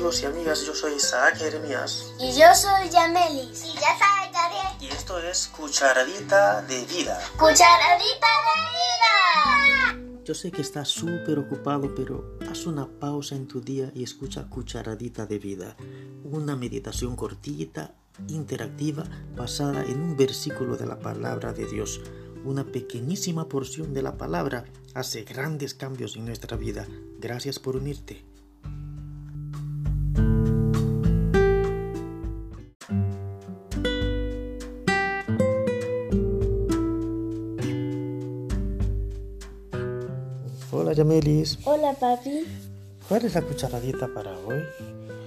amigos y amigas, yo soy Isaac Jeremías Y yo soy Yamelis. Y ya sabes, Gabriel. y esto es Cucharadita de Vida. Cucharadita de vida. Yo sé que estás súper ocupado, pero haz una pausa en tu día y escucha Cucharadita de Vida, una meditación cortita, interactiva, basada en un versículo de la palabra de Dios. Una pequeñísima porción de la palabra hace grandes cambios en nuestra vida. Gracias por unirte. Hola Yamelis, Hola papi. ¿cuál es la cucharadita para hoy?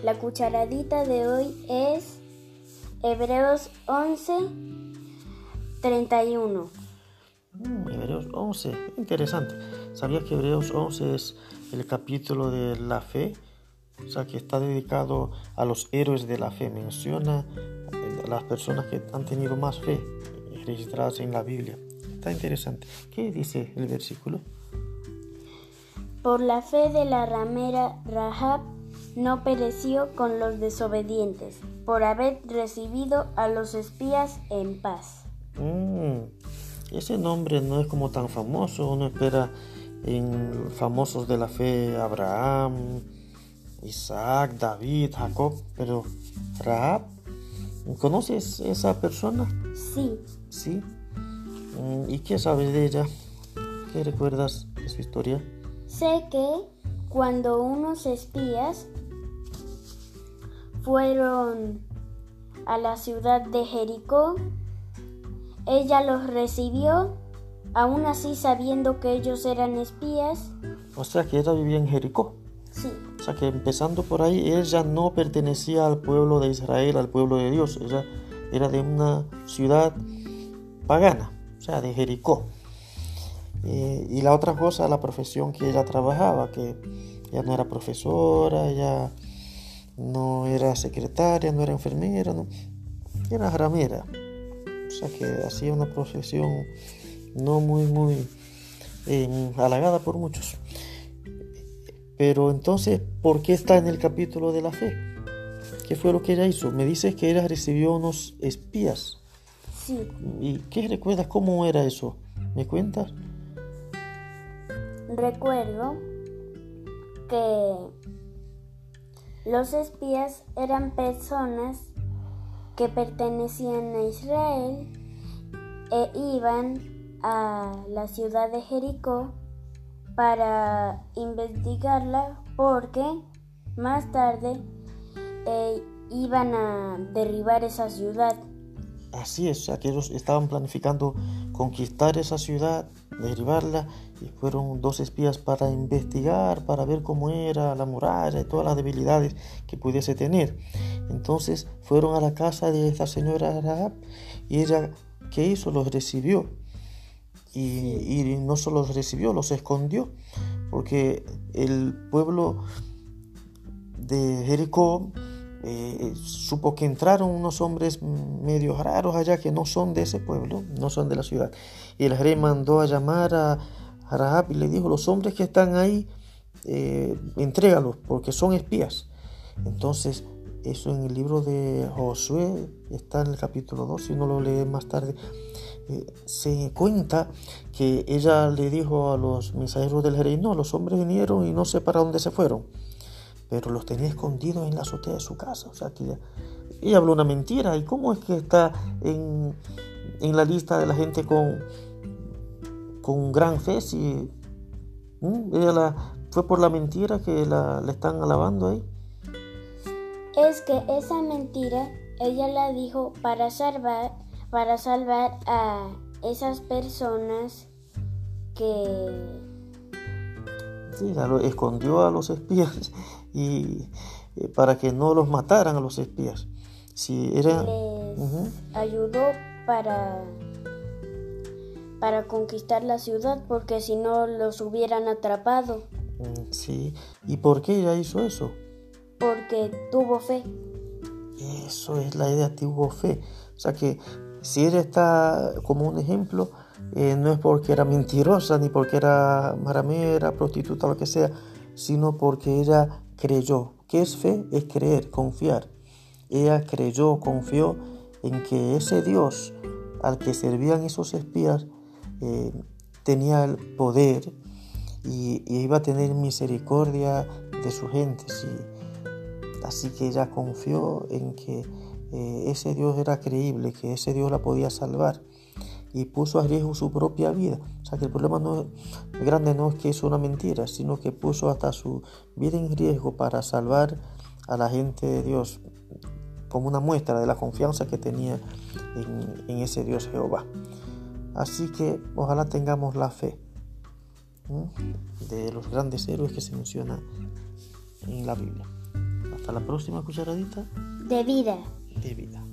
La cucharadita de hoy es Hebreos 11, 31. Mm, Hebreos 11, interesante. ¿Sabías que Hebreos 11 es el capítulo de la fe? O sea, que está dedicado a los héroes de la fe. Menciona a las personas que han tenido más fe registradas en la Biblia. Está interesante. ¿Qué dice el versículo? Por la fe de la ramera Rahab no pereció con los desobedientes, por haber recibido a los espías en paz. Mm, ese nombre no es como tan famoso. Uno espera en famosos de la fe Abraham, Isaac, David, Jacob, pero Rahab, ¿conoces esa persona? Sí, Sí. Mm, ¿Y qué sabes de ella? ¿Qué recuerdas de su historia? Sé que cuando unos espías fueron a la ciudad de Jericó, ella los recibió, aún así sabiendo que ellos eran espías. O sea que ella vivía en Jericó. Sí, O sea que empezando por ahí, ella no pertenecía al pueblo de Israel, al pueblo de Dios. Ella era de una ciudad pagana, o sea, de Jericó. Eh, y la otra cosa, la profesión que ella trabajaba, que ella no era profesora, ella no era secretaria, no era enfermera, no, era ramera. O sea que hacía una profesión no muy, muy eh, halagada por muchos. Pero entonces, ¿por qué está en el capítulo de la fe? ¿Qué fue lo que ella hizo? Me dices que ella recibió unos espías. sí. ¿Y qué recuerdas? ¿Cómo era eso? ¿Me cuentas? Recuerdo que los espías eran personas que pertenecían a Israel e iban a la ciudad de Jericó para investigarla porque más tarde eh, iban a derribar esa ciudad. Así es, o sea, que ellos estaban planificando conquistar esa ciudad, derribarla, y fueron dos espías para investigar, para ver cómo era la muralla y todas las debilidades que pudiese tener. Entonces fueron a la casa de esta señora Rahab y ella, ¿qué hizo? Los recibió. Y no solo los recibió, los escondió, porque el pueblo de Jericó eh, supo que entraron unos hombres medio raros allá que no son de ese pueblo, no son de la ciudad. Y el rey mandó a llamar a Rahab y le dijo, los hombres que están ahí, eh, entrégalos porque son espías. Entonces, eso en el libro de Josué está en el capítulo 2, si uno lo lee más tarde, eh, se cuenta que ella le dijo a los mensajeros del rey, no, los hombres vinieron y no sé para dónde se fueron pero los tenía escondidos en la azotea de su casa. O sea que ella, ella habló una mentira. ¿Y cómo es que está en, en la lista de la gente con, con gran fe? Si ella la, fue por la mentira que la, la están alabando ahí. Es que esa mentira ella la dijo para salvar, para salvar a esas personas que Sí, lo escondió a los espías y eh, para que no los mataran a los espías. Si era, les ayudó para para conquistar la ciudad porque si no los hubieran atrapado mm, sí. ¿Y por qué ella hizo eso? porque tuvo fe. Eso es la idea, tuvo fe. O sea que si ella está como un ejemplo, eh, no es porque era mentirosa, ni porque era maramera, prostituta, lo que sea, sino porque ella creyó ¿Qué es fe? Es creer, confiar. Ella creyó, confió en que ese Dios al que servían esos espías eh, tenía el poder y, iba a tener misericordia de su gente. Así que ella confió en que eh, ese Dios era creíble, que ese Dios la podía salvar y puso a riesgo su propia vida. O sea que el problema no grande no es que es una mentira, sino que puso hasta su vida en riesgo para salvar a la gente de Dios como una muestra de la confianza que tenía en, ese Dios Jehová. Así que ojalá tengamos la fe de los grandes héroes que se menciona en la Biblia. Hasta la próxima cucharadita. De vida. De vida.